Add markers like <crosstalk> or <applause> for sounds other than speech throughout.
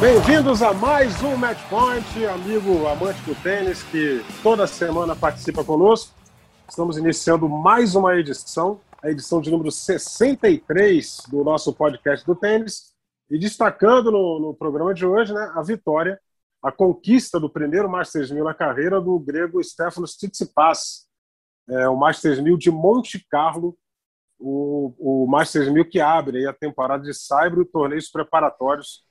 Bem-vindos a mais um Match Point, amigo amante do tênis que toda semana participa conosco. Estamos iniciando mais uma edição, a edição de número 63 do nosso podcast do tênis. E destacando no, no programa de hoje né, a vitória, a conquista do primeiro Masters 1000 na carreira do grego Stefanos Tsitsipas. É, o Masters 1000 de Monte Carlo, o, o Masters 1000 que abre a temporada de Saibro e torneios preparatórios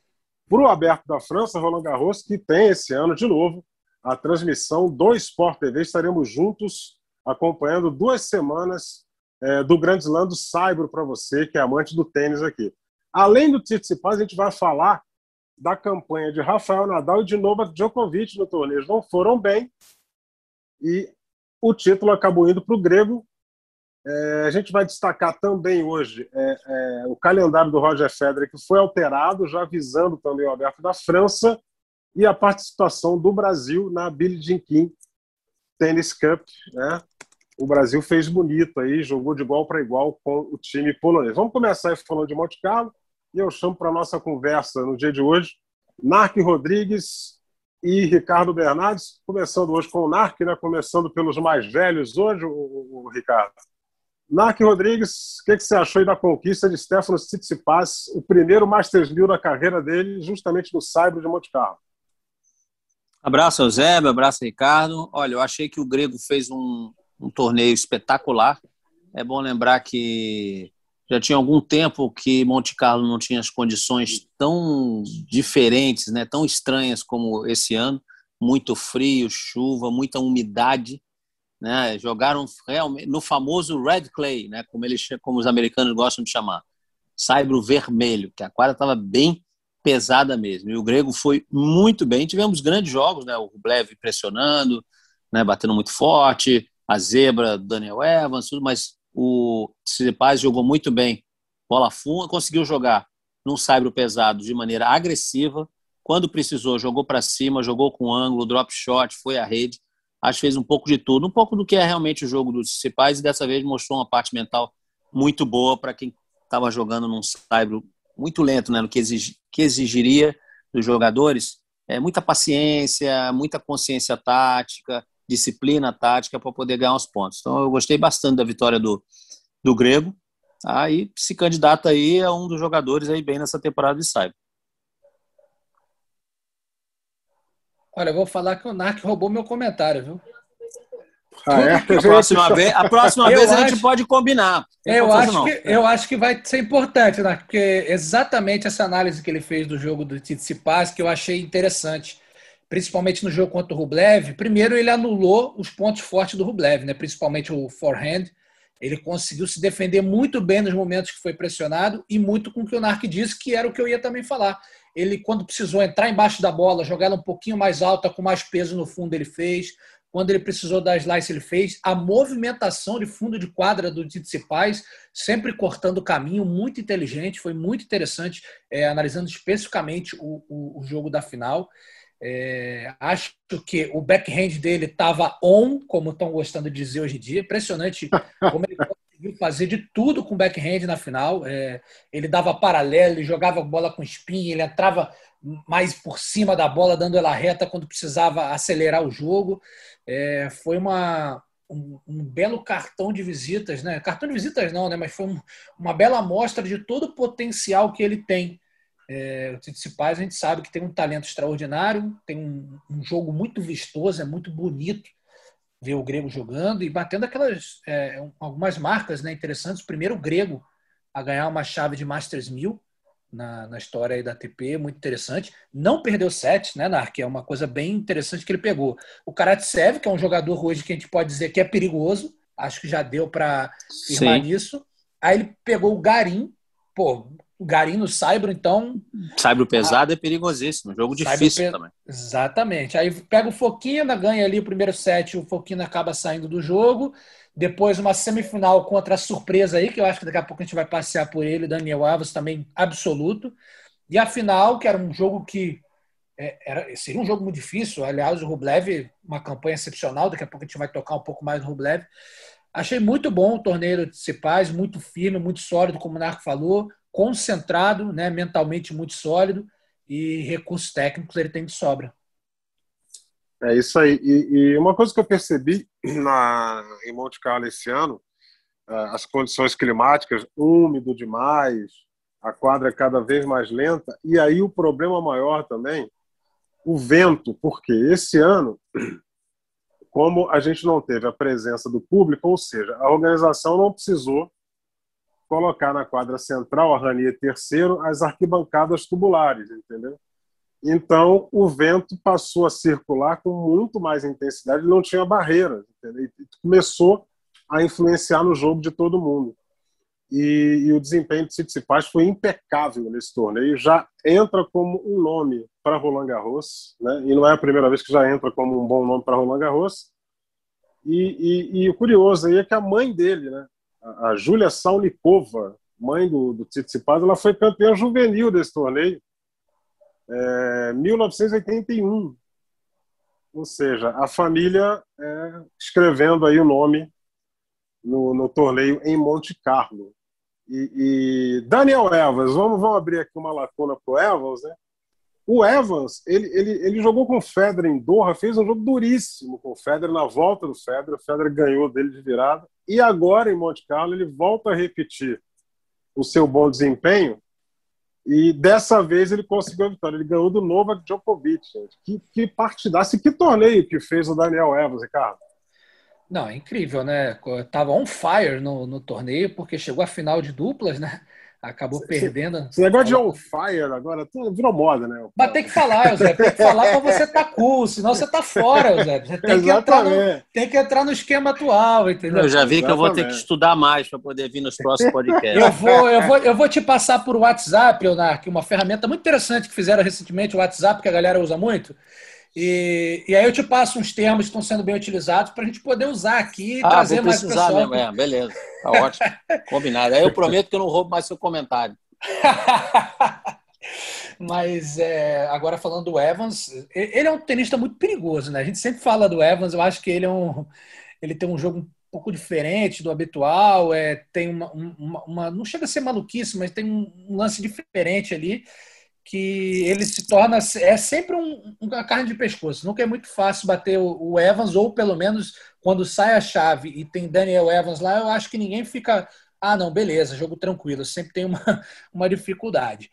para o Aberto da França, Roland Garros, que tem esse ano de novo a transmissão do Sport TV. Estaremos juntos acompanhando duas semanas é, do Grande Slam do Saibro para você, que é amante do tênis aqui. Além do Tsitsipas, a gente vai falar da campanha de Rafael Nadal e de Novak Djokovic no torneio. Não foram bem e o título acabou indo para o grego é, a gente vai destacar também hoje é, é, o calendário do Roger Federer, que foi alterado, já avisando também o Aberto da França, e a participação do Brasil na Billie Jean King Tennis Cup. Né? O Brasil fez bonito aí, jogou de igual para igual com o time polonês. Vamos começar falando de Monte Carlo, e eu chamo para a nossa conversa no dia de hoje Narc Rodrigues e Ricardo Bernardes, começando hoje com o Narc, né? começando pelos mais velhos hoje, o, o, o Ricardo. Narc Rodrigues, o que, que, você achou da conquista de Stefano Tsitsipas, o primeiro Masters 1000 da carreira dele, justamente no Saibro de Monte Carlo? Abraço, Eusébio, abraço, Ricardo. Olha, eu achei que o Grego fez um, um torneio espetacular. É bom lembrar que já tinha algum tempo que Monte Carlo não tinha as condições tão diferentes, né, tão estranhas como esse ano. Muito frio, chuva, muita umidade né? Jogaram no famoso red clay, né? Como eles, como os americanos gostam de chamar, saibro vermelho, que a quadra estava bem pesada mesmo. E o grego foi muito bem. Tivemos grandes jogos, né? O Rublev pressionando, né? Batendo muito forte, a zebra, Daniel Evans, tudo, mas o Tsitsipas jogou muito bem. Bola funda, conseguiu jogar num saibro pesado de maneira agressiva. Quando precisou, jogou para cima, jogou com ângulo, drop shot, foi à rede acho que fez um pouco de tudo, um pouco do que é realmente o jogo dos principais e dessa vez mostrou uma parte mental muito boa para quem estava jogando num cyber muito lento, né, no que, exig, que exigiria dos jogadores, é muita paciência, muita consciência tática, disciplina tática para poder ganhar os pontos. Então eu gostei bastante da vitória do, do Grego, aí se candidata aí a um dos jogadores aí bem nessa temporada de cyber. Olha, eu vou falar que o Narc roubou meu comentário, viu? Ah, é? a, próxima vez, a próxima vez acho, a gente pode combinar. Eu acho, que, eu acho que vai ser importante, Narc, porque exatamente essa análise que ele fez do jogo do Tsitsipas que eu achei interessante, principalmente no jogo contra o Rublev. Primeiro, ele anulou os pontos fortes do Rublev, né? principalmente o forehand. Ele conseguiu se defender muito bem nos momentos que foi pressionado e muito com o que o Narc disse, que era o que eu ia também falar ele, quando precisou entrar embaixo da bola, jogar ela um pouquinho mais alta, com mais peso no fundo, ele fez. Quando ele precisou dar slice, ele fez. A movimentação de fundo de quadra do Tsitsipas, sempre cortando o caminho, muito inteligente, foi muito interessante, é, analisando especificamente o, o, o, jogo da final. É, acho que o backhand dele estava on, como estão gostando de dizer hoje em dia. Impressionante <laughs> como ele conseguiu fazer de tudo com backhand na final. É, ele dava paralelo, ele jogava bola com spin, ele entrava mais por cima da bola, dando ela reta quando precisava acelerar o jogo. É, foi uma, um, um, belo cartão de visitas, né? Cartão de visitas não, né? Mas foi um, uma bela amostra de todo o potencial que ele tem. É, o Tsitsipas, a gente sabe que tem um talento extraordinário, tem um, um jogo muito vistoso, é muito bonito ver o grego jogando e batendo aquelas é, algumas marcas né, interessantes. O primeiro grego a ganhar uma chave de Masters 1000 na, na história aí da ATP, muito interessante. Não perdeu sete, né, Nark? É uma coisa bem interessante que ele pegou. O Karatsev, que é um jogador hoje que a gente pode dizer que é perigoso, acho que já deu para firmar nisso. Aí ele pegou o Garim, pô, o Garim Saibro, então. Saibro pesado a... é perigosíssimo, jogo difícil pe... também. Exatamente. Aí pega o Foquina, ganha ali o primeiro set, o Foquina acaba saindo do jogo. Depois uma semifinal contra a surpresa aí, que eu acho que daqui a pouco a gente vai passear por ele, Daniel Alves também absoluto. E a final, que era um jogo que é, era, seria um jogo muito difícil. Aliás, o Rublev, uma campanha excepcional, daqui a pouco a gente vai tocar um pouco mais no Rublev. Achei muito bom o torneio de Cipaz, muito firme, muito sólido, como o Narco falou concentrado, né, mentalmente muito sólido e recursos técnicos ele tem de sobra. É isso aí. E, e uma coisa que eu percebi <clears throat> na, em Monte Carlo esse ano, é, as condições climáticas, úmido demais, a quadra cada vez mais lenta, e aí o problema maior também, o vento, porque esse ano, <clears throat> como a gente não teve a presença do público, ou seja, a organização não precisou colocar na quadra central, a Ranier terceiro, as arquibancadas tubulares, entendeu? Então, o vento passou a circular com muito mais intensidade, não tinha barreira, entendeu? E começou a influenciar no jogo de todo mundo. E, e o desempenho de Tsitsipas foi impecável nesse torneio, já entra como um nome para Roland Garros, né? e não é a primeira vez que já entra como um bom nome para Roland Garros. E, e, e, o curioso aí é que a mãe dele, né, a Júlia Saulikova, mãe do, do Tsitsipas, ela foi campeã juvenil desse torneio, é, 1981. Ou seja, a família é, escrevendo aí o nome no, no torneio em Monte Carlo. E, e, Daniel Evans, vamos, vamos abrir aqui uma lacuna para o Evans, né? O Evans, ele, ele, ele jogou com o Federer em Doha, fez um jogo duríssimo com o Federer na volta do Federer. O Federer ganhou dele de virada. E agora, em Monte Carlo, ele volta a repetir o seu bom desempenho. E dessa vez ele conseguiu a vitória. Ele ganhou do Novak Djokovic. Gente. Que, que partidaça, que torneio que fez o Daniel Evans, Ricardo. Não, é incrível, né? Tava on fire no, no torneio, porque chegou a final de duplas, né? Acabou cê, perdendo. Esse negócio de on fire agora virou moda, né? Mas tem que falar, Zé, tem que falar para você estar tá cool, senão você tá fora, Zé. Você tem que, entrar no, tem que entrar no esquema atual, entendeu? Eu já vi Exatamente. que eu vou ter que estudar mais para poder vir nos próximos podcasts. eu, vou, eu, vou, eu vou te passar por WhatsApp, Leonardo, uma ferramenta muito interessante que fizeram recentemente, o WhatsApp, que a galera usa muito. E, e aí eu te passo uns termos que estão sendo bem utilizados para a gente poder usar aqui e ah, trazer mais pessoal. Mesmo, é, beleza, tá ótimo, <laughs> combinado. Aí eu prometo que eu não roubo mais seu comentário. <laughs> Mas é, agora falando do Evans, ele é um tenista muito perigoso, né? A gente sempre fala do Evans, eu acho que ele é um, ele tem um jogo um pouco diferente do habitual, é, tem uma, uma, uma não chega a ser maluquice, mas tem um, um lance diferente ali que ele se torna é sempre um, uma carne de pescoço. Nunca é muito fácil bater o, Evans ou pelo menos quando sai a chave e tem Daniel Evans lá, eu acho que ninguém fica ah não beleza jogo tranquilo. Sempre tem uma, <laughs> uma dificuldade.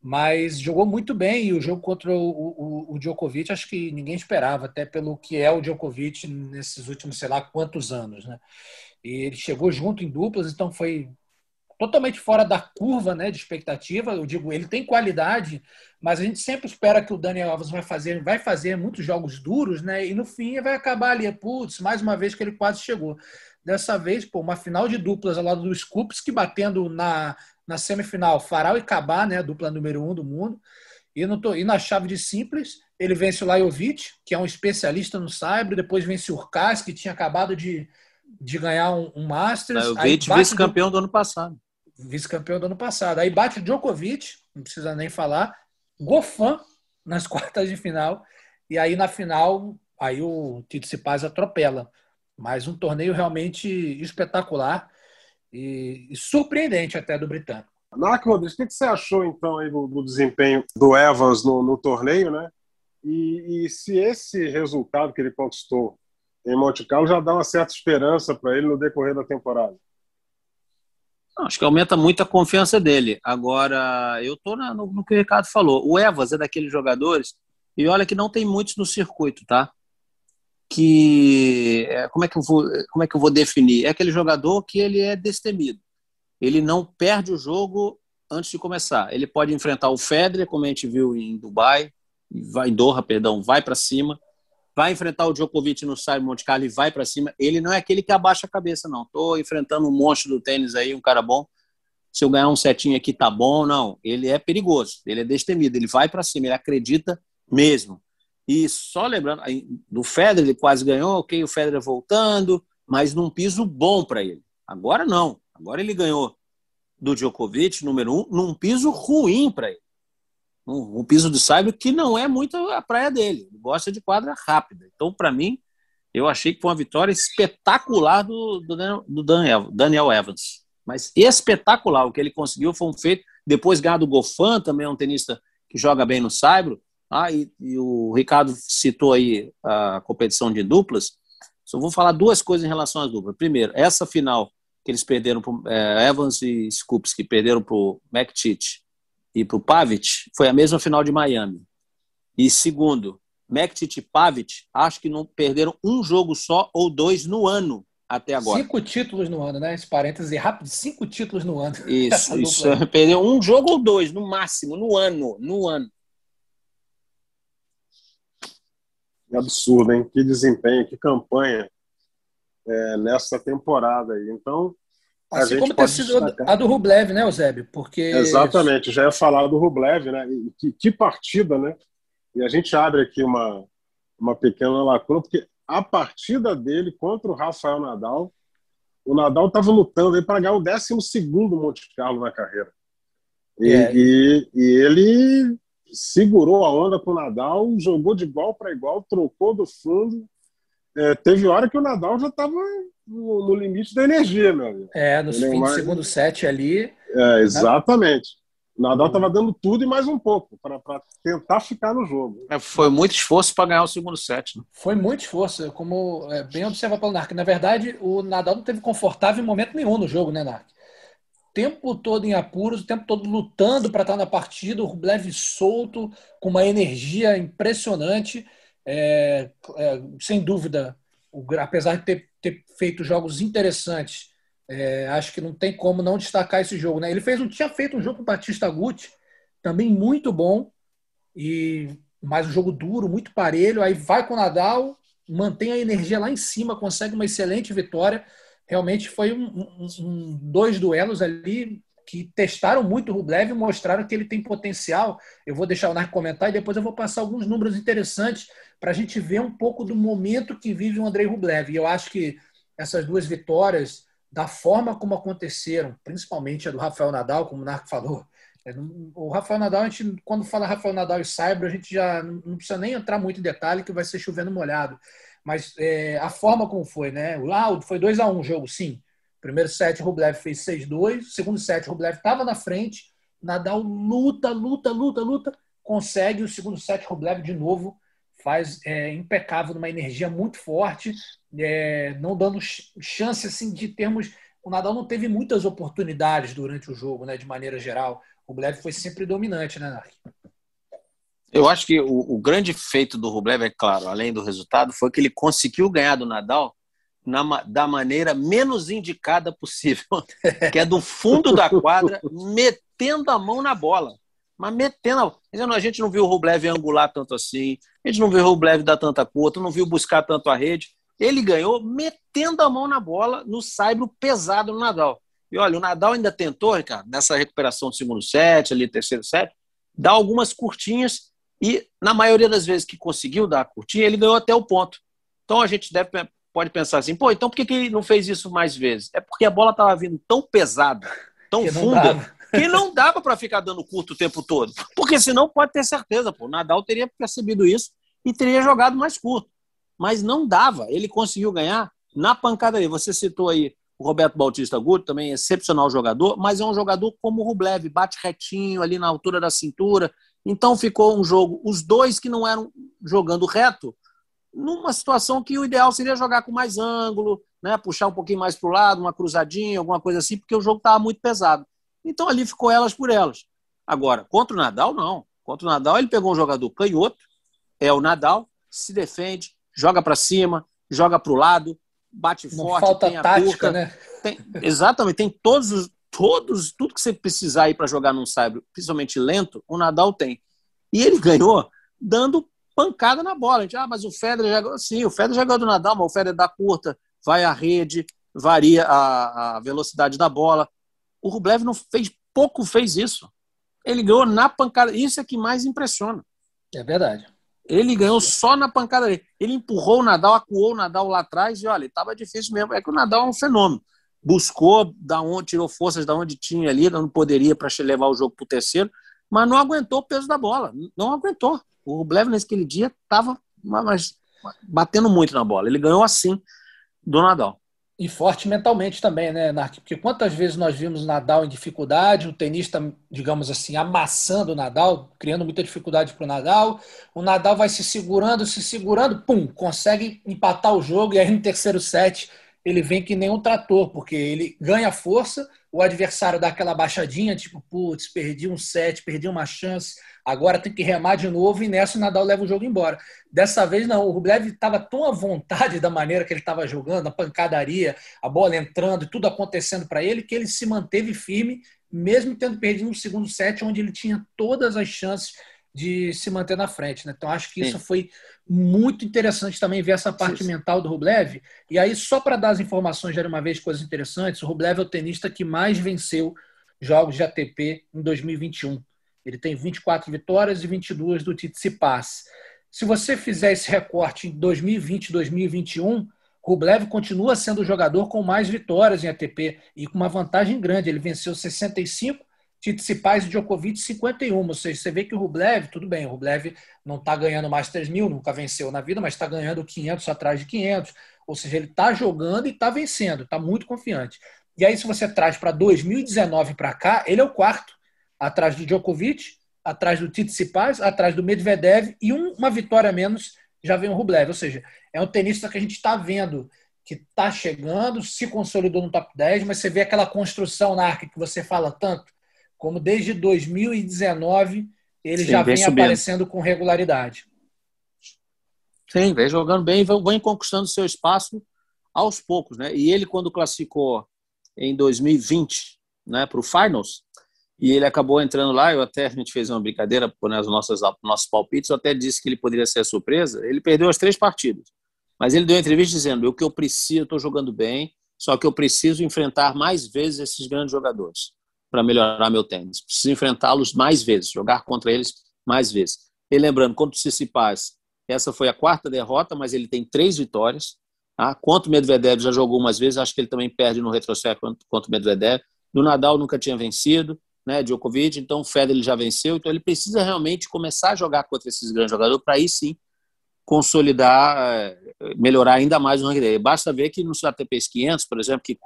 Mas jogou muito bem e o jogo contra o, o, o Djokovic acho que ninguém esperava até pelo que é o Djokovic nesses últimos sei lá quantos anos, né? E ele chegou junto em duplas, então foi totalmente fora da curva né, de expectativa. Eu digo, ele tem qualidade, mas a gente sempre espera que o Daniel Alves vai fazer, vai fazer muitos jogos duros, né? E no fim vai acabar ali, putz, mais uma vez que ele quase chegou. Dessa vez, pô, uma final de duplas ao lado do que batendo na, na semifinal Faral e Cabá, né? A dupla número um do mundo. E, no, e na chave de simples, ele vence o Lajovic, que é um especialista no saibro, depois vence o Urkaz, que tinha acabado de, de ganhar um, um Masters. Lajovic, vice-campeão do... do ano passado vice-campeão do ano passado. Aí bate Djokovic, não precisa nem falar, Gofan nas <laughs> quartas de final, e aí na final, aí o Tito Cipaz atropela. Mas um torneio realmente espetacular e, e surpreendente até do britânico. Narco Rodrigues, o que você achou então aí do, do desempenho do Evans no, no torneio, né? E, e, se esse resultado que ele conquistou em Monte Carlo já dá uma certa esperança para ele no decorrer da temporada? Acho que aumenta muito a confiança dele. Agora, eu estou no, no, que o Ricardo falou. O Evas é daqueles jogadores, e olha que não tem muitos no circuito, tá? Que. É, como, é que eu vou, como é que eu vou definir? É aquele jogador que ele é destemido. Ele não perde o jogo antes de começar. Ele pode enfrentar o Federer, como a gente viu em Dubai, vai em Doha, perdão, vai para cima vai enfrentar o Djokovic no Simon Monte Carlo e vai para cima. Ele não é aquele que abaixa a cabeça, não. Estou enfrentando um monstro do tênis aí, um cara bom. se eu ganhar um setinho aqui tá bom, não. Ele é perigoso, ele é destemido, ele vai para cima, ele acredita mesmo. E só lembrando, do Federer ele quase ganhou, ok, o Federer voltando, mas num piso bom para ele. Agora não, agora ele ganhou do Djokovic, número um, num piso ruim para ele. Um, um, piso de saibro que não é muito a praia dele, ele gosta de quadra rápida. Então, para mim, eu achei que foi uma vitória espetacular do, do, do Daniel, Daniel Evans mas espetacular. O que ele conseguiu foi um feito. Depois ganhar do Gofan, também é um tenista que joga bem no Saibro. Ah, e, e, o Ricardo citou aí a competição de duplas. Só vou falar duas coisas em relação às duplas. Primeiro, essa final que eles perderam para é, Evans e Scoops, que perderam para o McTeach e para o Pavic, foi a mesma final de Miami. E segundo, McTeach e Pavic, acho que não perderam um jogo só ou dois no ano até agora. Cinco títulos no ano, né? Esse parêntese rápido, cinco títulos no ano. <laughs> Isso, isso. <laughs> Perdeu um jogo ou dois, no máximo, no ano. No ano. Que absurdo, hein? Que desempenho, que campanha é, nessa temporada aí. Então. Assim como ter sido destacar... a do Rublev, né, Eusébio? Porque... Exatamente, já ia falar do Rublev, né? Que, que partida, né? E a gente abre aqui uma, uma pequena lacuna, porque a partida dele contra o Rafael Nadal, o Nadal estava lutando para ganhar o 12 Monte Carlo na carreira. E, é. e, e, ele segurou a onda com o Nadal, jogou de igual para igual, trocou do fundo. É, teve hora que o Nadal já estava no, no, limite da energia, meu amigo. É, no fim do segundo set ali. É, exatamente. O Nadal estava dando tudo e mais um pouco para tentar ficar no jogo. É, foi muito esforço para ganhar o segundo set. Né? Foi muito esforço, como é, bem observado pelo Narc. Na verdade, o Nadal não teve confortável em momento nenhum no jogo, né, Narc? O tempo todo em apuros, o tempo todo lutando para estar na partida, o Rublev solto, com uma energia impressionante. É, é, sem dúvida, o, apesar de ter, ter feito jogos interessantes é, acho que não tem como não destacar esse jogo. Né? Ele fez um, tinha feito um jogo com o Batista Guti, também muito bom, e mais um jogo duro, muito parelho. Aí vai com o Nadal, mantém a energia lá em cima, consegue uma excelente vitória. Realmente foi um, um, um, dois duelos ali que testaram muito o Rublev e mostraram que ele tem potencial. Eu vou deixar o Narco comentar e depois eu vou passar alguns números interessantes para a gente ver um pouco do momento que vive o Andrei Rublev. E eu acho que essas duas vitórias da forma como aconteceram, principalmente a do Rafael Nadal, como o Narco falou. É, o Rafael Nadal, a gente, quando fala Rafael Nadal e Cyber, a gente já não precisa nem entrar muito em detalhe, que vai ser chovendo molhado. Mas é, a forma como foi, né? Ah, foi 2 a 1 um o jogo, sim. Primeiro set, Rublev fez 6-2. Segundo set, Rublev estava na frente. Nadal luta, luta, luta, luta. Consegue o segundo set, Rublev de novo faz é, impecável, numa energia muito forte, é, não dando chance assim de termos. O Nadal não teve muitas oportunidades durante o jogo, né, de maneira geral. O Rublev foi sempre dominante, né, Nark? Eu acho que o, o, grande feito do Rublev, é claro, além do resultado, foi que ele conseguiu ganhar do Nadal na, da maneira menos indicada possível, <laughs> que é do fundo da quadra, metendo a mão na bola. Mas metendo. A gente não viu o Rublev angular tanto assim, a gente não viu o Rublev dar tanta curta, não viu buscar tanto a rede. Ele ganhou metendo a mão na bola no saibro pesado no Nadal. E olha, o Nadal ainda tentou, Ricardo, nessa recuperação do segundo set, ali terceiro set, dar algumas curtinhas e, na maioria das vezes que conseguiu dar a curtinha, ele ganhou até o ponto. Então a gente deve, pode pensar assim, pô, então por que, que ele não fez isso mais vezes? É porque a bola estava vindo tão pesada, tão funda, que não dava para ficar dando curto o tempo todo. Porque senão pode ter certeza, pô, o Nadal teria percebido isso e teria jogado mais curto. Mas não dava. Ele conseguiu ganhar na pancada aí. Você citou aí o Roberto Bautista Guto, também excepcional jogador, mas é um jogador como o Rublev, bate retinho ali na altura da cintura. Então ficou um jogo, os dois que não eram jogando reto, numa situação que o ideal seria jogar com mais ângulo, né, puxar um pouquinho mais para o lado, uma cruzadinha, alguma coisa assim, porque o jogo estava muito pesado. Então ali ficou elas por elas. Agora, contra o Nadal, não. Contra o Nadal, ele pegou um jogador canhoto, é o Nadal, se defende, joga para cima, joga para o lado, bate não forte, falta tem a tática, curta, né? Tem, exatamente, tem todos os todos, tudo que você precisar aí para jogar num saibro, principalmente lento, o Nadal tem. E ele ganhou dando pancada na bola. A gente, ah, mas o Federer já. Sim, o Federer já ganhou do Nadal, mas o Federer dá curta, vai à rede, varia a, a velocidade da bola O Rublev não fez pouco fez isso. Ele ganhou na pancada. Isso é que mais impressiona. É verdade. Ele ganhou só na pancada dele. Ele empurrou o Nadal, acuou o Nadal lá atrás e olha, estava difícil mesmo. É que o Nadal é um fenômeno. Buscou, da onde, tirou forças da onde tinha ali, não poderia para levar o jogo para o terceiro, mas não aguentou o peso da bola. Não aguentou. O Rublev naquele dia estava batendo muito na bola. Ele ganhou assim do Nadal. E forte mentalmente também, né, Nark? Porque quantas vezes nós vimos o Nadal em dificuldade, o tenista, digamos assim, amassando o Nadal, criando muita dificuldade para o Nadal. O Nadal vai se segurando, se segurando, pum, consegue empatar o jogo e aí no terceiro set ele vem que nem um trator, porque ele ganha força, o adversário dá aquela baixadinha, tipo, putz, perdi um set, perdi uma chance, agora tem que remar de novo e nessa o Nadal leva o jogo embora. Dessa vez não, o Rublev estava tão à vontade da maneira que ele estava jogando, a pancadaria, a bola entrando tudo acontecendo para ele, que ele se manteve firme, mesmo tendo perdido um segundo set, onde ele tinha todas as chances de se manter na frente. Né? Então, acho que isso foi muito interessante também ver essa parte Sim. mental do Rublev. E aí, só para dar as informações já de uma vez, coisas interessantes, o Rublev é o tenista que mais venceu jogos de ATP em 2021. Ele tem 24 vitórias e 22 do Tsitsipas. Se você fizer esse recorte em 2020 2021, Rublev continua sendo o jogador com mais vitórias em ATP e com uma vantagem grande. Ele venceu 65 Tsitsipas e Djokovic 51. Ou seja, você vê que o Rublev, tudo bem, o Rublev não está ganhando mais 3 mil, nunca venceu na vida, mas está ganhando 500 atrás de 500. Ou seja, ele está jogando e está vencendo, está muito confiante. E aí, se você traz para 2019 para cá, ele é o quarto, atrás do Djokovic, atrás do Tsitsipas, atrás do Medvedev e um, uma vitória menos já vem o Rublev. Ou seja, é um tenista que a gente está vendo que está chegando, se consolidou no top 10, mas você vê aquela construção na arca que você fala tanto, como desde 2019 ele Sim, já vem, aparecendo com regularidade. Sim, vem jogando bem, vem conquistando seu espaço aos poucos, né? E ele quando classificou em 2020, né, para o finals, e ele acabou entrando lá, eu até a gente fez uma brincadeira por nas nossas nossos palpites, eu até disse que ele poderia ser surpresa. Ele perdeu as três partidas, mas ele deu uma entrevista dizendo: "O que eu preciso, estou jogando bem, só que eu preciso enfrentar mais vezes esses grandes jogadores para melhorar meu tênis. Preciso enfrentá-los mais vezes, jogar contra eles mais vezes. E lembrando, contra o Tsitsipas, essa foi a quarta derrota, mas ele tem três vitórias. Tá? Contra o Medvedev já jogou umas vezes, acho que ele também perde no retrocesso contra o Medvedev. No Nadal nunca tinha vencido, né, Djokovic, então o Federer já venceu, então ele precisa realmente começar a jogar contra esses grandes jogadores para aí sim consolidar, eh, melhorar ainda mais o ranking dele. Basta ver que nos ATP 500, por exemplo, que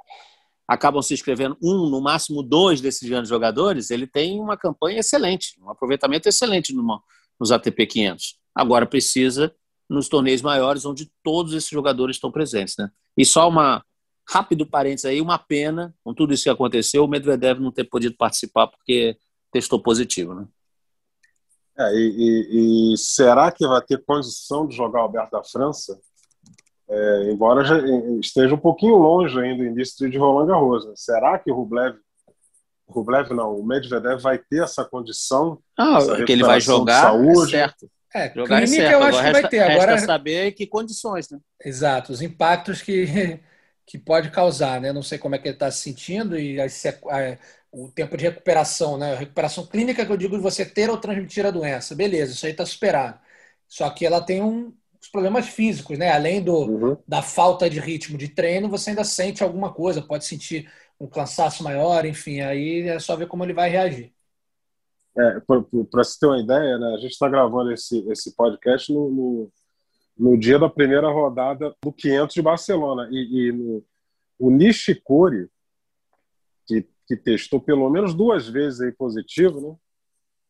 acabam se inscrevendo um, no máximo dois desses grandes jogadores, ele tem uma campanha excelente, um aproveitamento excelente numa, nos ATP 500. Agora precisa nos torneios maiores, onde todos esses jogadores estão presentes. Né? E só uma rápido parênteses aí, uma pena, com tudo isso que aconteceu, o Medvedev não ter podido participar porque testou positivo. Né? É, e, e, e, será que vai ter condição de jogar o Alberto da França? É, embora já esteja um pouquinho longe ainda do início de Roland Garros. Né? Será que o Rublev, Rublev não, o Medvedev vai ter essa condição? Ah, essa que ele vai jogar, saúde? É certo. É, jogar é certo. eu acho Agora, que vai ter. Agora resta saber que condições, né? Exato, os impactos que, <laughs> que pode causar, né? Não sei como é que ele está se sentindo e a, a, o tempo de recuperação, né? A recuperação clínica que eu digo de você ter ou transmitir a doença. Beleza, isso aí está superado. Só que ela tem um, os problemas físicos, né? Além do, uhum. da falta de ritmo de treino, você ainda sente alguma coisa, pode sentir um cansaço maior, enfim, aí é só ver como ele vai reagir. É, Para você ter uma ideia, né, a gente está gravando esse, esse podcast no, no, no, dia da primeira rodada do 500 de Barcelona. E, e no, o Nishikori, que, que testou pelo menos duas vezes aí positivo, né,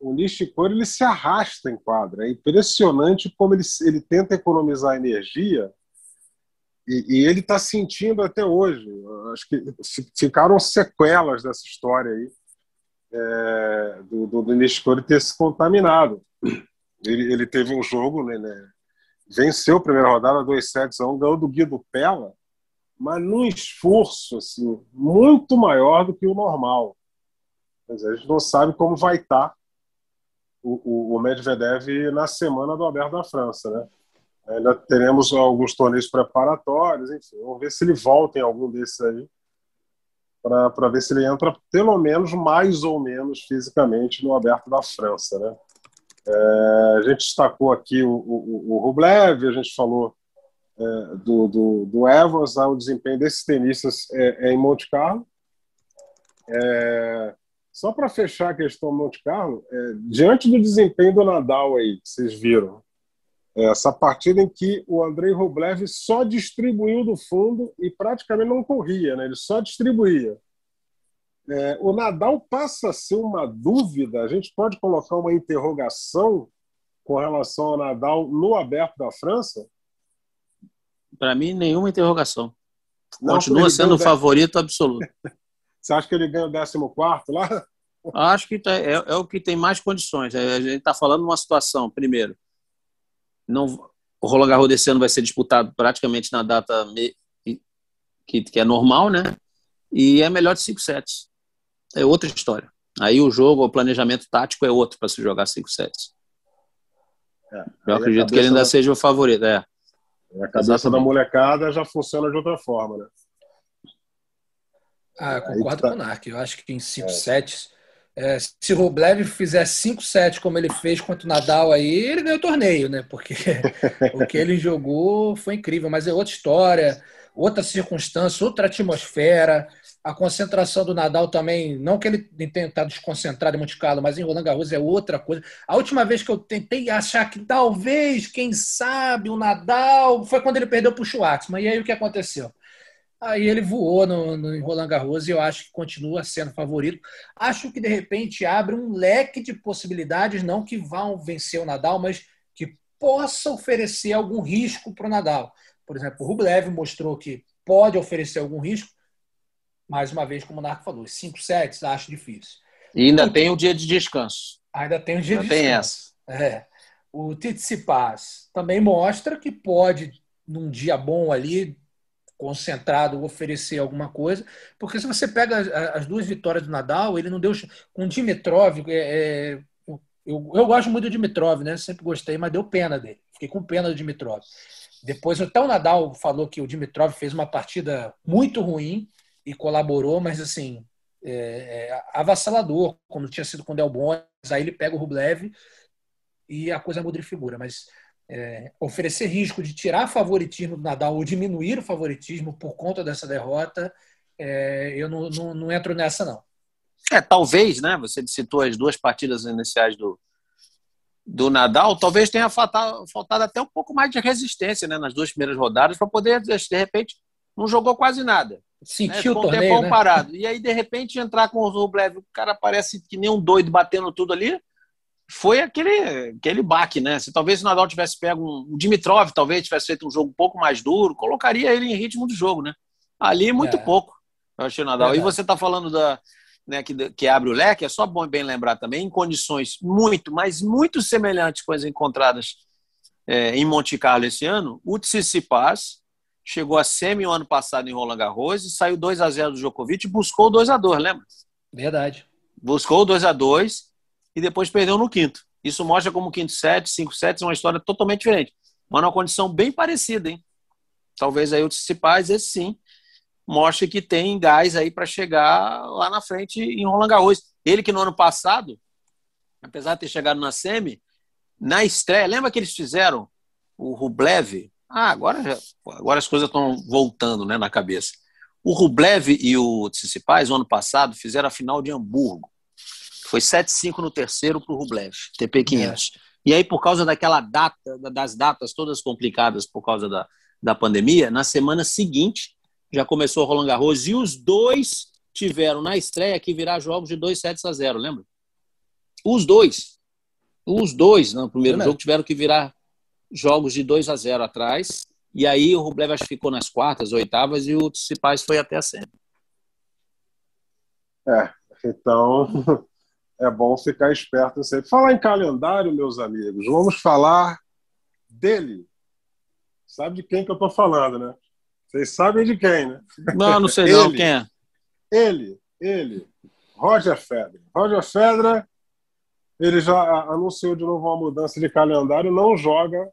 o Nishikori ele se arrasta em quadra. É impressionante como ele, ele tenta economizar energia e, e ele está sentindo até hoje. Acho que ficaram sequelas dessa história aí é, do, do, do Nishikori ter se contaminado. Ele, ele teve um jogo, né, né, venceu a primeira rodada, 2 sets a 1, ganhou do Guido Pella, mas num esforço assim, muito maior do que o normal. Mas a gente não sabe como vai estar o, o, Medvedev na semana do Aberto da França, né? Ainda teremos alguns torneios preparatórios, enfim, vamos ver se ele volta em algum desses aí. para ver se ele entra pelo menos mais ou menos fisicamente no aberto da França. Né? É, a gente destacou aqui o, o, o Rublev, a gente falou é, do, do, do, Evans, né? o desempenho desses tenistas é, é em Monte Carlo. É, só para fechar a questão Monte Carlo, é, diante do desempenho do Nadal aí, que vocês viram, essa partida em que o Andrei Rublev só distribuiu do fundo e praticamente não corria, né? ele só distribuía. É, o Nadal passa a ser uma dúvida, a gente pode colocar uma interrogação com relação ao Nadal no aberto da França? Para mim, nenhuma interrogação. Não, Continua sendo o favorito absoluto. <laughs> Você acha que ele ganha o 14 lá? Acho que tá, é, é, o que tem mais condições. A gente está falando de uma situação, primeiro, não, o Roland Garros desse ano vai ser disputado praticamente na data me, que, que é normal, né? E é melhor de cinco sets. É outra história. Aí o jogo, o planejamento tático é outro para se jogar cinco sets. É, Eu acredito que ele ainda da... seja o favorito. É. A cabeça Exatamente. da molecada já funciona de outra forma, né? Ah, concordo tá... com o Narc. Eu acho que em cinco é. sets é, se o Rublev fizer 5 sets como ele fez contra o Nadal aí, ele ganhou o torneio, né? Porque <laughs> o que ele jogou foi incrível, mas é outra história, outra circunstância, outra atmosfera. A concentração do Nadal também, não que ele tenha estado desconcentrado em Monte Carlo, mas em Roland Garros é outra coisa. A última vez que eu tentei achar que talvez, quem sabe, o Nadal foi quando ele perdeu para o Schwartzman. E aí o que aconteceu? Aí ele voou no, no Roland Garros e eu acho que continua sendo favorito. Acho que de repente abre um leque de possibilidades, não que vão vencer o Nadal, mas que possa oferecer algum risco para o Nadal. Por exemplo, o Rublev mostrou que pode oferecer algum risco. Mais uma vez, como o Narco falou, cinco sets acho difícil. E ainda o, tem o dia de descanso. Ainda tem o dia ainda de descanso. Tem essa. É. O Tsitsipas também mostra que pode, num dia bom ali, concentrado oferecer alguma coisa, porque se você pega as, duas vitórias do Nadal, ele não deu com o Dimitrov, é, é, eu, eu gosto muito do Dimitrov, né? Sempre gostei, mas deu pena dele. Fiquei com pena do Dimitrov. Depois até o Nadal falou que o Dimitrov fez uma partida muito ruim e colaborou, mas assim é, é avassalador, como tinha sido com o Del Bones. Aí ele pega o Rublev e a coisa muda de figura. Mas é, oferecer risco de tirar favoritismo do Nadal ou diminuir o favoritismo por conta dessa derrota, é, eu não, não, não, entro nessa, não. É, talvez, né? Você citou as duas partidas iniciais do, do Nadal, talvez tenha faltado, faltado até um pouco mais de resistência né, nas duas primeiras rodadas para poder, de repente, não jogou quase nada. Sentiu né? o torneio, um né? parado. E aí, de repente, entrar com o Rublev, o cara parece que nem um doido batendo tudo ali, foi aquele, aquele baque, né? Se talvez o Nadal tivesse pego um, o Dimitrov, talvez tivesse feito um jogo um pouco mais duro, colocaria ele em ritmo do jogo, né? Ali muito é. pouco, eu achei o Nadal. É e você está falando da, né, que, que abre o leque, é só bom bem lembrar também, em condições muito, mas muito semelhantes com as encontradas é, em Monte Carlo esse ano, o Tsitsipas chegou a semi o ano passado em Roland Garros e saiu 2 a 0 do Djokovic e buscou o 2 a 2 lembra? Verdade. Buscou o 2 a 2 e depois perdeu no quinto. Isso mostra como o quinto set, cinco sets, é uma história totalmente diferente. Mas numa condição bem parecida, hein? Talvez aí o Tsitsipas, esse sim, mostre que tem gás aí para chegar lá na frente em Roland Garros. Ele que no ano passado, apesar de ter chegado na semi, na estreia, lembra que eles fizeram o Rublev? Ah, agora, agora as coisas estão voltando né, na cabeça. O Rublev e o Tsitsipas, no ano passado, fizeram a final de Hamburgo. Foi 7-5 no terceiro para o Rublev, TP500. É. E aí, por causa daquela data, das datas todas complicadas por causa da, da pandemia, na semana seguinte já começou o Roland Garros e os dois tiveram na estreia que virar jogos de 2 sets a 0, lembra? Os dois. Os dois, no primeiro é jogo, tiveram que virar jogos de 2 a 0 atrás. E aí o Rublev acho que ficou nas quartas, oitavas e o Tsitsipas foi até a semi. É, então é bom ficar esperto sempre. Falar em calendário, meus amigos, vamos falar dele. Sabe de quem que eu estou falando, né? Vocês sabem de quem, né? Não, não sei não, quem é? Ele, ele, Roger Federer. Roger Federer, ele já anunciou de novo uma mudança de calendário, não joga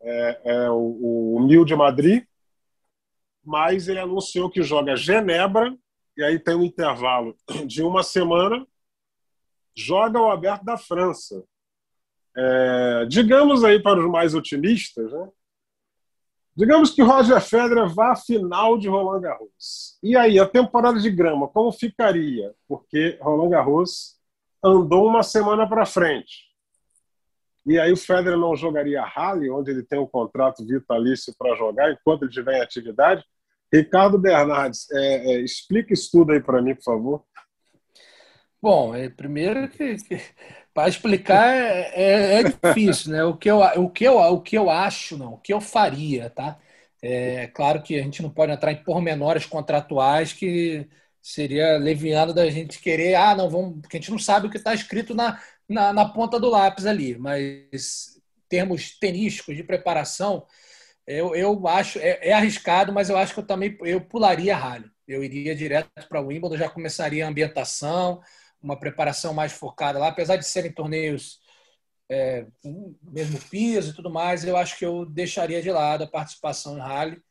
é, é, o, o Mil de Madrid, mas ele anunciou que joga Genebra e aí tem um intervalo de uma semana, joga o Aberto da França. É, digamos aí para os mais otimistas, né? Digamos que Roger Federer vá à final de Roland Garros. E aí, a temporada de grama, como ficaria? Porque Roland Garros andou uma semana para frente. E aí o Federer não jogaria Rally, onde ele tem um contrato vitalício para jogar enquanto ele estiver em atividade. Ricardo Bernardes, é, é, explica isso tudo aí para mim, por favor. Bom, é, primeiro que, que <laughs> para explicar é, é, é, difícil, né? O que, eu, o, que eu, o que eu acho, não, o que eu faria, tá? É claro que a gente não pode entrar em pormenores contratuais que seria leviano da gente querer, ah, não, vamos, porque a gente não sabe o que está escrito na, na, na, ponta do lápis ali, mas termos tenísticos de preparação, eu, eu acho, é, é, arriscado, mas eu acho que eu também eu pularia rally. Eu iria direto para o Wimbledon, já começaria a ambientação, uma preparação mais focada lá, apesar de serem torneios é, mesmo piso e tudo mais, eu acho que eu deixaria de lado a participação em rally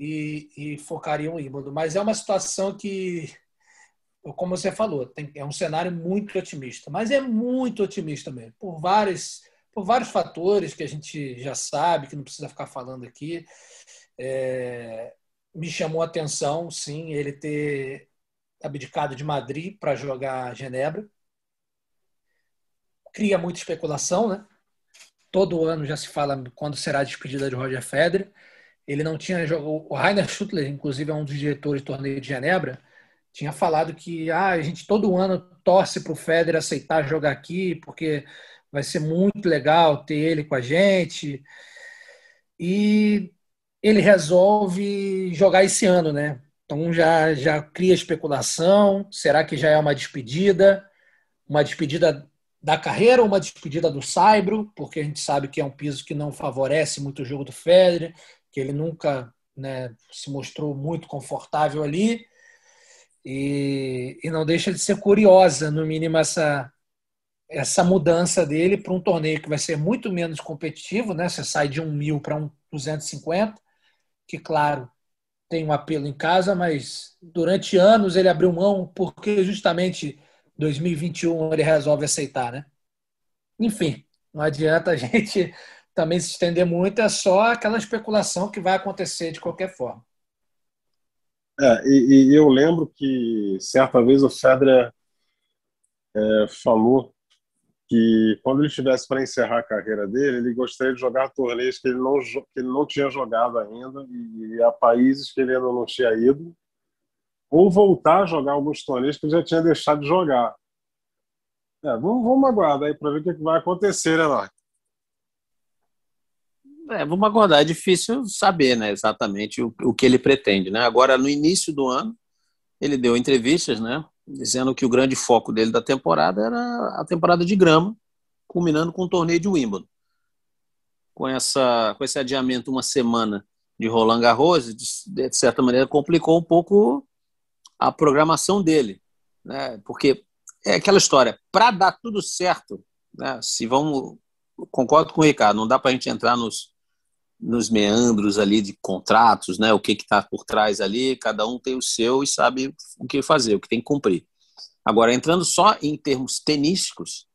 e, e focaria um híbrido. Mas é uma situação que, como você falou, tem, é um cenário muito otimista, mas é muito otimista mesmo, por vários, por vários fatores que a gente já sabe, que não precisa ficar falando aqui. É, me chamou a atenção, sim, ele ter abdicado de Madrid para jogar Genebra. Cria muita especulação, né? Todo ano já se fala quando será a despedida de Roger Federer. Ele não tinha jogado. O Rainer Schuttler, inclusive, é um dos diretores do torneio de Genebra, tinha falado que ah, a gente todo ano torce para o Federer aceitar jogar aqui, porque vai ser muito legal ter ele com a gente. E ele resolve jogar esse ano, né? Então já, já cria especulação. Será que já é uma despedida? Uma despedida da carreira ou uma despedida do Saibro? Porque a gente sabe que é um piso que não favorece muito o jogo do Federer que ele nunca né, se mostrou muito confortável ali. E, e não deixa de ser curiosa, no mínimo, essa, essa mudança dele para um torneio que vai ser muito menos competitivo, né? Você sai de um mil para um 250, que, claro, tem um apelo em casa, mas durante anos ele abriu mão porque justamente 2021 ele resolve aceitar, né? Enfim, não adianta a gente também se estender muito, é só aquela especulação que vai acontecer de qualquer forma. É, e, e eu lembro que certa vez o Federer é, falou que quando ele estivesse para encerrar a carreira dele, ele gostaria de jogar torneios que ele não, que ele não tinha jogado ainda e, e a países que ele ainda não tinha ido, ou voltar a jogar alguns torneios que ele já tinha deixado de jogar. É, vamos, vamos aguardar aí para ver o que vai acontecer, né, Mark? É, vamos aguardar. É difícil saber, né, exatamente o, o que ele pretende, né? Agora, no início do ano, ele deu entrevistas, né, dizendo que o grande foco dele da temporada era a temporada de grama, culminando com o torneio de Wimbledon. Com essa, com esse adiamento uma semana de Roland Garros, de, de certa maneira complicou um pouco a programação dele, né? Porque é aquela história, para dar tudo certo, né? Se vamos concordo com o Ricardo, não dá para a gente entrar nos, nos meandros ali de contratos, né? O que está por trás ali, cada um tem o seu e sabe o que fazer, o que tem que cumprir. Agora, entrando só em termos tenísticos,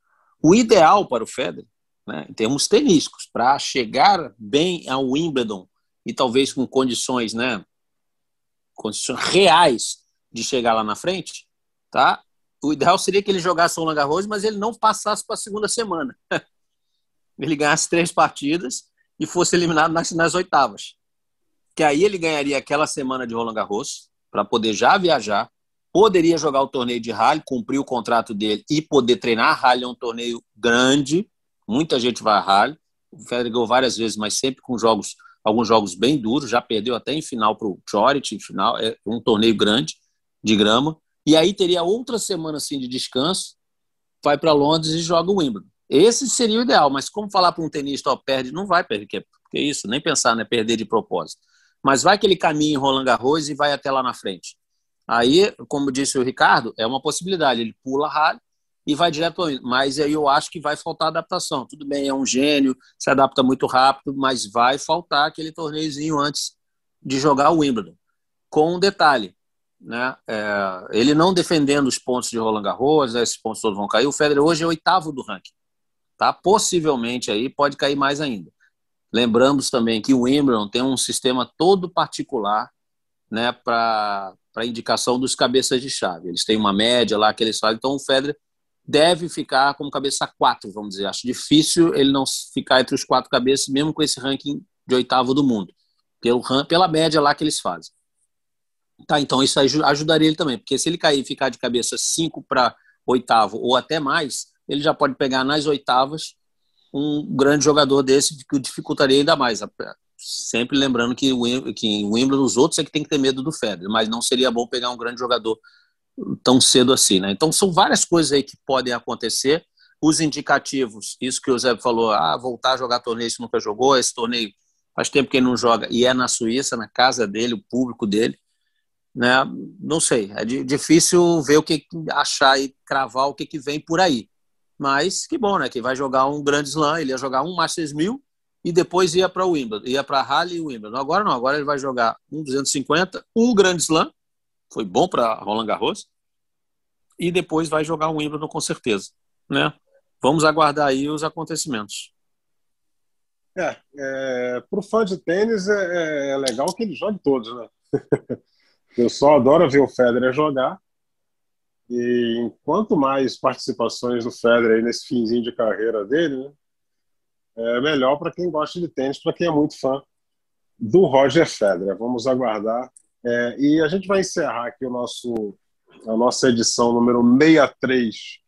o ideal para o Federer, né, em termos tenísticos, para chegar bem ao Wimbledon e talvez com condições, né, condições reais de chegar lá na frente, tá? O ideal seria que ele jogasse o Roland Garros, mas ele não passasse para a segunda semana. <laughs> ele ganhasse três partidas e fosse eliminado nas, nas oitavas. Que aí ele ganharia aquela semana de Roland Garros para poder já viajar, poderia jogar o torneio de rally, cumprir o contrato dele e poder treinar. Rally é um torneio grande, muita gente vai a rally. O Federer ganhou várias vezes, mas sempre com jogos, alguns jogos bem duros. Já perdeu até em final para o Chorit, em final. É um torneio grande de grama. E aí teria outra semana assim de descanso, vai para Londres e joga o Wimbledon. Esse seria o ideal, mas como falar para um tenista, ó, perde, não vai perder, porque é isso, nem pensar, né, perder de propósito. Mas vai que ele caminha em Roland Garros e vai até lá na frente. Aí, como disse o Ricardo, é uma possibilidade, ele pula rally e vai direto ao Mas aí eu acho que vai faltar adaptação. Tudo bem, é um gênio, se adapta muito rápido, mas vai faltar aquele torneiozinho antes de jogar o Wimbledon. Com um detalhe, né? É, ele não defendendo os pontos de Roland Garros, né, esses pontos todos vão cair. O Federer hoje é oitavo do ranking, tá? Possivelmente aí pode cair mais ainda. Lembramos também que o Wimbledon tem um sistema todo particular, né, para indicação dos cabeças de chave. Eles têm uma média lá que eles fazem. Então o Federer deve ficar como cabeça 4, vamos dizer. Acho difícil ele não ficar entre os quatro cabeças, mesmo com esse ranking de oitavo do mundo, pelo, pela média lá que eles fazem. Tá, então isso ajudaria ele também, porque se ele cair e ficar de cabeça 5 para oitavo ou até mais, ele já pode pegar nas oitavas um grande jogador desse que dificultaria ainda mais. Sempre lembrando que, que em Wimbledon os outros é que tem que ter medo do Federer, mas não seria bom pegar um grande jogador tão cedo assim, né? Então são várias coisas aí que podem acontecer. Os indicativos, isso que o Zé falou, ah, voltar a jogar torneio se nunca jogou, esse torneio faz tempo que ele não joga e é na Suíça, na casa dele, o público dele, né? Não sei, é difícil ver o que achar e cravar o que, que vem por aí. Mas que bom, né? Que vai jogar um grande slam, ele ia jogar um Masters 1000 e depois ia para o Wimbledon, ia para Rally e Wimbledon. Agora não, agora ele vai jogar um 250, um grande slam foi bom para Roland Garros. E depois vai jogar o Wimbledon com certeza, né? Vamos aguardar aí os acontecimentos. É, é para o fã de tênis é, é, legal que ele jogue todos, né? <laughs> Eu só adoro ver o Federer jogar. E quanto mais participações do Federer nesse finzinho de carreira dele, né, é melhor para quem gosta de tênis, para quem é muito fã do Roger Federer. Vamos aguardar é, e a gente vai encerrar aqui o nosso, a nossa edição número 63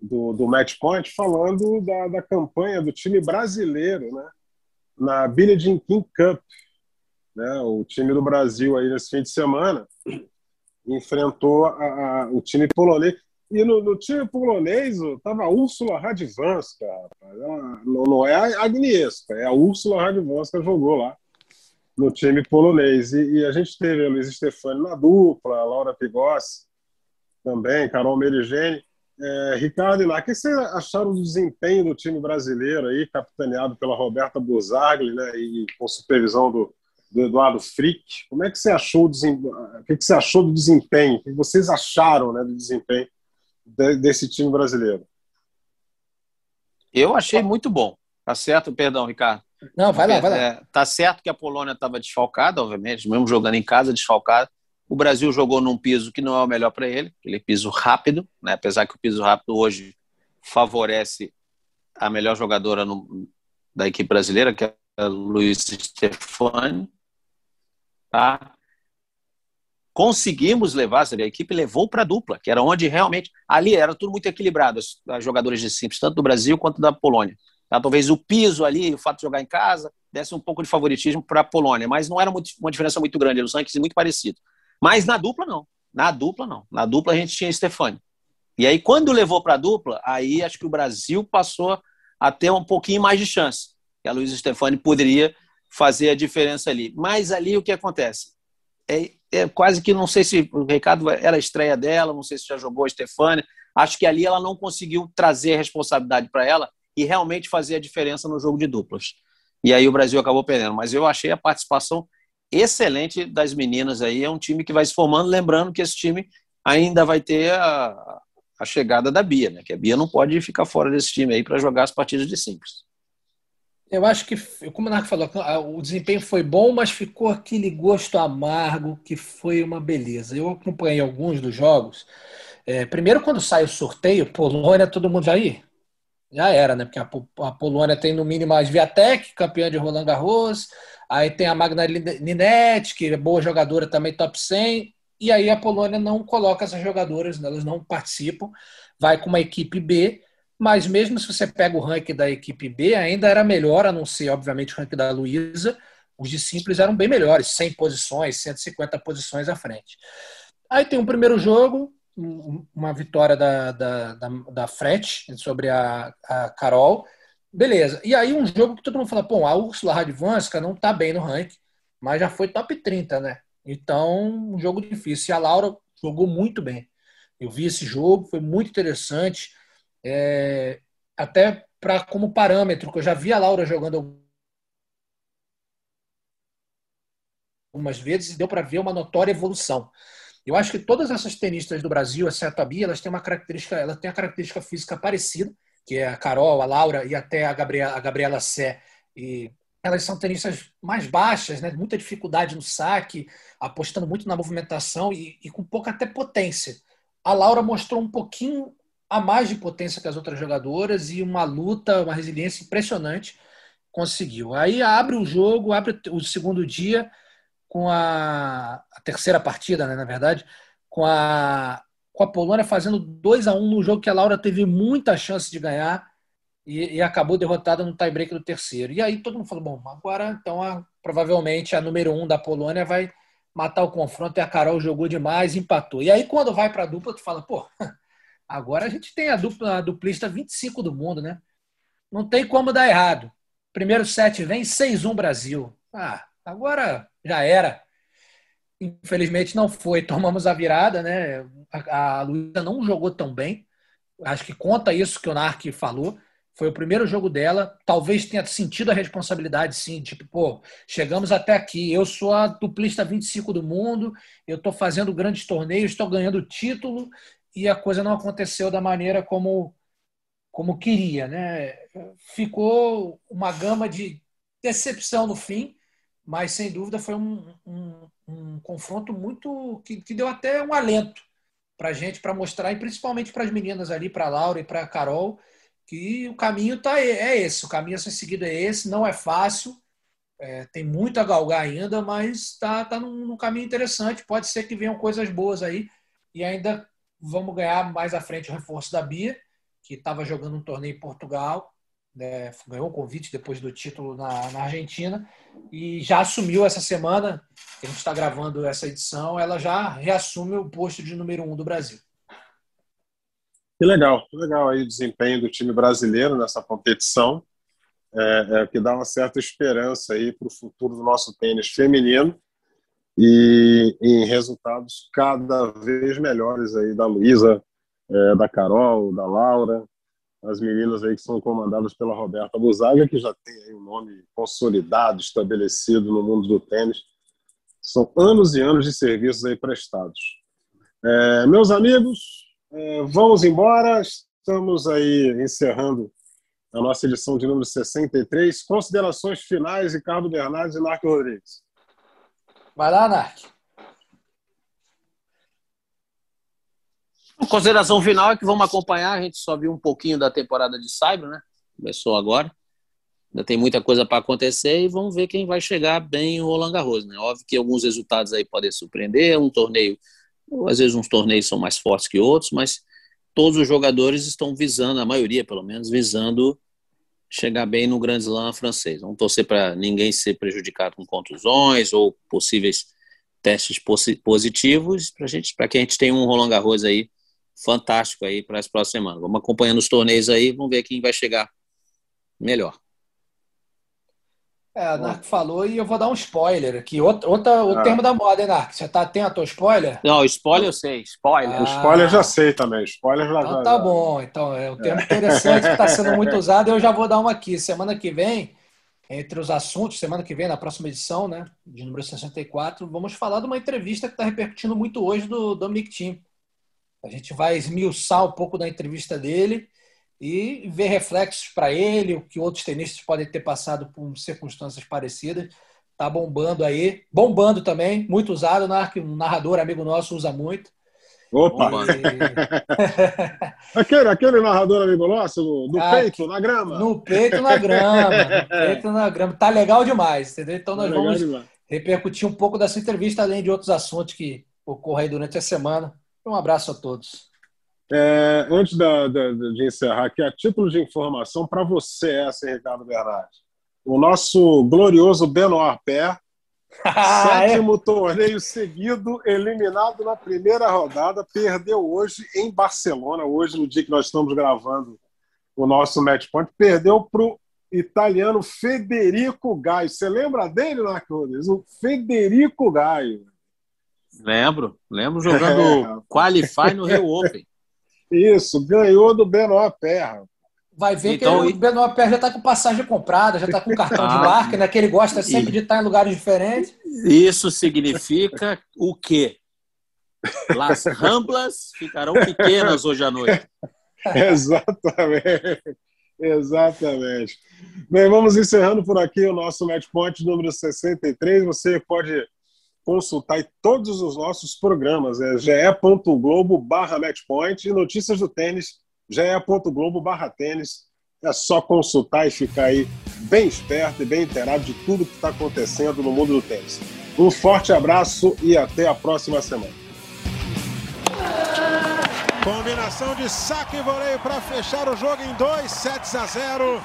do, do Match Point falando da, da campanha do time brasileiro né, na Billie Jean King Cup. Né, o time do Brasil aí nesse fim de semana enfrentou a, a, o time polonês. E no, no time polonês estava a Úrsula Radvanska, não, não é a Agnieszka, é a Úrsula Radvanska jogou lá no time polonês. E, e, a gente teve a Luiz Stefani na dupla, a Laura Pigossi também, Carol Merigene. É, Ricardo Iná, o que vocês acharam do desempenho do time brasileiro aí, capitaneado pela Roberta Buzagli, né, e com supervisão do, do Eduardo Frick? Como é que você achou o, o que, você achou do desempenho? O que vocês acharam né, do desempenho de, desse time brasileiro? Eu achei muito bom. Tá certo? Perdão, Ricardo. Não, vai lá, vai lá. É, tá certo que a Polônia estava desfalcada, obviamente, mesmo jogando em casa, desfalcada. O Brasil jogou num piso que não é o melhor para ele, aquele piso rápido, né? apesar que o piso rápido hoje favorece a melhor jogadora no, da equipe brasileira, que é a Luiz Stefani. Tá? Conseguimos levar, sabe? a equipe levou para a dupla, que era onde realmente. Ali era tudo muito equilibrado, as, as jogadoras de simples, tanto do Brasil quanto da Polônia. Tá? Talvez o piso ali, o fato de jogar em casa, desse um pouco de favoritismo para a Polônia, mas não era muito, uma diferença muito grande, os rankings muito parecidos. Mas na dupla, não. Na dupla, não. Na dupla a gente tinha Stefani. E aí, quando levou para a dupla, aí acho que o Brasil passou a ter um pouquinho mais de chance. E a Luísa Stefani poderia fazer a diferença ali. Mas ali o que acontece? É, é, quase que não sei se o recado era a estreia dela, não sei se já jogou a Stefani. Acho que ali ela não conseguiu trazer responsabilidade para ela e realmente fazer a diferença no jogo de duplas. E aí o Brasil acabou perdendo. Mas eu achei a participação excelente das meninas aí. É um time que vai se formando. Lembrando que esse time ainda vai ter a, a chegada da Bia, né? Que a Bia não pode ficar fora desse time aí para jogar as partidas de simples. Eu acho que, como o Narco falou, o desempenho foi bom, mas ficou aquele gosto amargo que foi uma beleza. Eu acompanhei alguns dos jogos. É, primeiro, quando sai o sorteio, Polônia, todo mundo já já era, né? Porque a, Polônia tem no mínimo a Sviatek, campeã de Roland Garros, aí tem a Magna Linette, que é boa jogadora também, top 100, e aí a Polônia não coloca essas jogadoras, né? elas não participam, vai com uma equipe B, mas mesmo se você pega o ranking da equipe B, ainda era melhor, a não ser, obviamente, o ranking da Luísa, os de simples eram bem melhores, 100 posições, 150 posições à frente. Aí tem um primeiro jogo, uma vitória da, da, da, da Fret sobre a, a Carol. Beleza. E aí um jogo que todo mundo fala, pô, a Ursula Radvanska não tá bem no ranking, mas já foi top 30, né? Então, um jogo difícil. E a Laura jogou muito bem. Eu vi esse jogo, foi muito interessante. É, até para como parâmetro, que eu já vi a Laura jogando algumas vezes e deu para ver uma notória evolução. Eu acho que todas essas tenistas do Brasil, exceto a Bia, elas têm uma característica, ela tem a característica física parecida, que é a Carol, a Laura e até a Gabriela, a Gabriela Sé. E elas são tenistas mais baixas, né? muita dificuldade no saque, apostando muito na movimentação e, e com pouca até potência. A Laura mostrou um pouquinho a mais de potência que as outras jogadoras e uma luta, uma resiliência impressionante conseguiu. Aí abre o jogo, abre o segundo dia com a, a terceira partida, né, na verdade, com a, com a Polônia fazendo 2 a 1 um no jogo que a Laura teve muita chance de ganhar e, e acabou derrotada no tie-break do terceiro. E aí todo mundo falou, bom, agora então a, provavelmente a número um da Polônia vai matar o confronto e a Carol jogou demais, empatou. E aí quando vai para a dupla, tu fala, pô, agora a gente tem a dupla a duplista 25 do mundo, né? Não tem como dar errado. Primeiro set vem 6-1 Brasil. Ah, agora já era. Infelizmente não foi. <laughs> Tomamos a virada, né? A, a Luísa não jogou tão bem. Acho que conta isso que o Nark falou. Foi o primeiro jogo dela. Talvez tenha sentido a responsabilidade, sim. Tipo, pô, chegamos até aqui. Eu sou a duplista 25 do mundo. Eu estou fazendo grandes torneios, estou ganhando título. E a coisa não aconteceu da maneira como, como queria, né? Ficou uma gama de decepção no fim, mas sem dúvida foi um, um, um confronto muito. Que, que deu até um alento para a gente, para mostrar, e principalmente para as meninas ali, para a Laura e para a Carol que o caminho tá, é esse, o caminho a ser seguido é esse, não é fácil, é, tem muito a galgar ainda, mas está tá num, num, caminho interessante, pode ser que venham coisas boas aí, e ainda vamos ganhar mais à frente o reforço da Bia, que estava jogando um torneio em Portugal, né, ganhou o convite depois do título na, na Argentina, e já assumiu essa semana, que a gente está gravando essa edição, ela já reassume o posto de número um do Brasil. Que legal, que legal aí o desempenho do time brasileiro nessa competição, é, é que dá uma certa esperança aí para o futuro do nosso tênis feminino e em resultados cada vez melhores aí da Luísa, é, da Carol, da Laura, as meninas aí que são comandadas pela Roberta Buzaga, que já tem aí um nome consolidado, estabelecido no mundo do tênis. São anos e anos de serviços aí prestados. É, meus amigos, é, vamos embora, estamos aí encerrando a nossa edição de número 63. Considerações finais, Ricardo Bernardes e Narco Rodrigues. Vai lá, Narc. A consideração final é que vamos acompanhar. A gente só viu um pouquinho da temporada de Cyber, né? Começou agora. Ainda tem muita coisa para acontecer e vamos ver quem vai chegar bem em Roland Garros, né? Óbvio que alguns resultados aí podem surpreender. Um torneio às vezes uns torneios são mais fortes que outros, mas todos os jogadores estão visando, a maioria pelo menos, visando chegar bem no Grand Slam francês. Não torcer para ninguém ser prejudicado com contusões ou possíveis testes positivos para gente, para que a gente tenha um Roland Garros aí fantástico aí para as próximas semanas. Vamos acompanhando os torneios aí, vamos ver quem vai chegar melhor. É, a Narc falou e eu vou dar um spoiler aqui. Outra, outra, o ah. termo da moda, hein, Narc? Você tá atento ao spoiler? Não, spoiler eu sei. Spoiler. Ah. O spoiler eu já sei também. Spoiler já Então tá bom. Então, é um termo interessante que está sendo muito <laughs> usado. Eu já vou dar uma aqui. Semana que vem, entre os assuntos, semana que vem, na próxima edição, né, de número 64, vamos falar de uma entrevista que está repercutindo muito hoje do Dominic Thiem. A gente vai esmiuçar um pouco da entrevista dele e ver reflexos para ele, o que outros tenistas podem ter passado por circunstâncias parecidas. Tá bombando aí. Bombando também, muito usado, um narrador amigo nosso usa muito. Opa! E... <laughs> aquele, aquele narrador amigo nosso, no, no ah, peito, na grama. No peito, na grama. No peito, na grama. Tá legal demais, entendeu? Então nós tá vamos demais. repercutir um pouco dessa entrevista, além de outros assuntos que ocorrem aí durante a semana. Um abraço a todos. É, antes da, da, de encerrar aqui, a título de informação para você, essa, Ricardo Bernardi. O nosso glorioso Benoit Pé, <laughs> ah, sétimo é? torneio seguido, eliminado na primeira rodada, perdeu hoje em Barcelona, hoje, no dia que nós estamos gravando o nosso match point, perdeu para o italiano Federico Gaio. Você lembra dele, Narcones? O Federico Gaio. Lembro, lembro jogando <laughs> é. Qualify no Rio Open. Isso, ganhou do Benoit Perra. vai ver então, que o Benoit Paire já está com passagem comprada, já está com cartão ah, de barca, né? Que ele gosta sempre e... de estar em lugares diferentes. Isso significa o quê? Las Ramblas ficarão pequenas hoje à noite. <laughs> Exatamente. Exatamente. Bem, vamos encerrando por aqui o nosso Match Point número 63. Você pode consultar todos os nossos programas, é ge.globo barra matchpoint e notícias do tênis, ge.globo barra tênis. É só consultar e ficar aí bem esperto e bem inteirado de tudo que está acontecendo no mundo do tênis. Um forte abraço e até a próxima semana. Combinação de saque e voleio para fechar o jogo em 2 sets a 0.